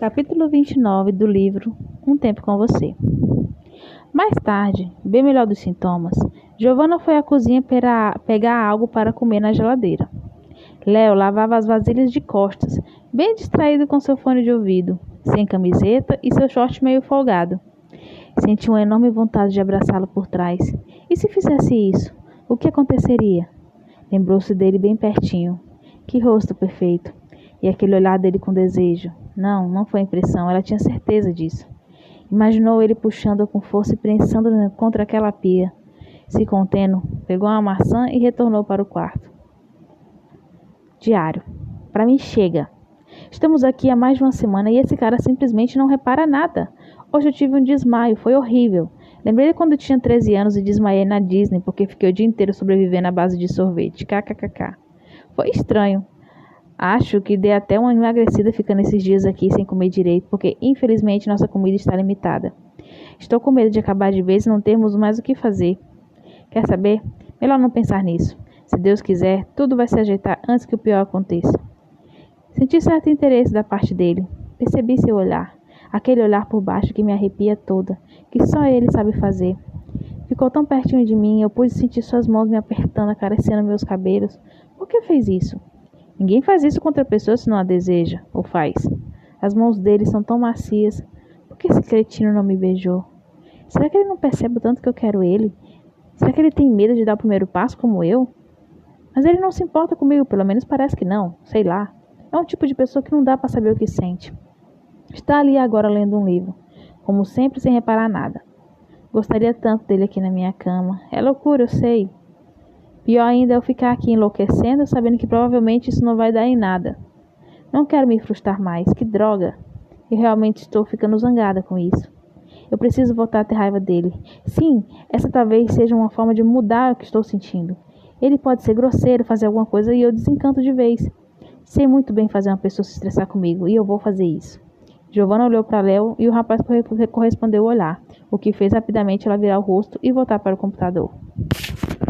Capítulo 29 do livro Um Tempo com Você. Mais tarde, bem melhor dos sintomas, Giovanna foi à cozinha para pegar algo para comer na geladeira. Léo lavava as vasilhas de costas, bem distraído com seu fone de ouvido, sem camiseta e seu short meio folgado. Sentiu uma enorme vontade de abraçá-lo por trás. E se fizesse isso, o que aconteceria? Lembrou-se dele bem pertinho. Que rosto perfeito! E aquele olhar dele com desejo. Não, não foi impressão, ela tinha certeza disso. Imaginou ele puxando-a com força e prensando contra aquela pia. Se contendo, pegou uma maçã e retornou para o quarto. Diário. Para mim chega. Estamos aqui há mais de uma semana e esse cara simplesmente não repara nada. Hoje eu tive um desmaio, foi horrível. Lembrei quando tinha 13 anos e desmaiei na Disney porque fiquei o dia inteiro sobrevivendo à base de sorvete. KKKK. Foi estranho. Acho que dei até uma emagrecida ficando esses dias aqui sem comer direito, porque infelizmente nossa comida está limitada. Estou com medo de acabar de vez e não termos mais o que fazer. Quer saber? Melhor não pensar nisso. Se Deus quiser, tudo vai se ajeitar antes que o pior aconteça. Senti certo interesse da parte dele. Percebi seu olhar, aquele olhar por baixo que me arrepia toda, que só ele sabe fazer. Ficou tão pertinho de mim, eu pude sentir suas mãos me apertando, acariciando meus cabelos. Por que fez isso? Ninguém faz isso contra a pessoa se não a deseja, ou faz. As mãos dele são tão macias. Por que esse cretino não me beijou? Será que ele não percebe o tanto que eu quero ele? Será que ele tem medo de dar o primeiro passo como eu? Mas ele não se importa comigo, pelo menos parece que não, sei lá. É um tipo de pessoa que não dá para saber o que sente. Está ali agora lendo um livro, como sempre sem reparar nada. Gostaria tanto dele aqui na minha cama. É loucura, eu sei. Pior ainda eu ficar aqui enlouquecendo, sabendo que provavelmente isso não vai dar em nada. Não quero me frustrar mais, que droga! Eu realmente estou ficando zangada com isso. Eu preciso voltar a ter raiva dele. Sim, essa talvez seja uma forma de mudar o que estou sentindo. Ele pode ser grosseiro, fazer alguma coisa e eu desencanto de vez. Sei muito bem fazer uma pessoa se estressar comigo e eu vou fazer isso. Giovanna olhou para Léo e o rapaz correspondeu o olhar, o que fez rapidamente ela virar o rosto e voltar para o computador.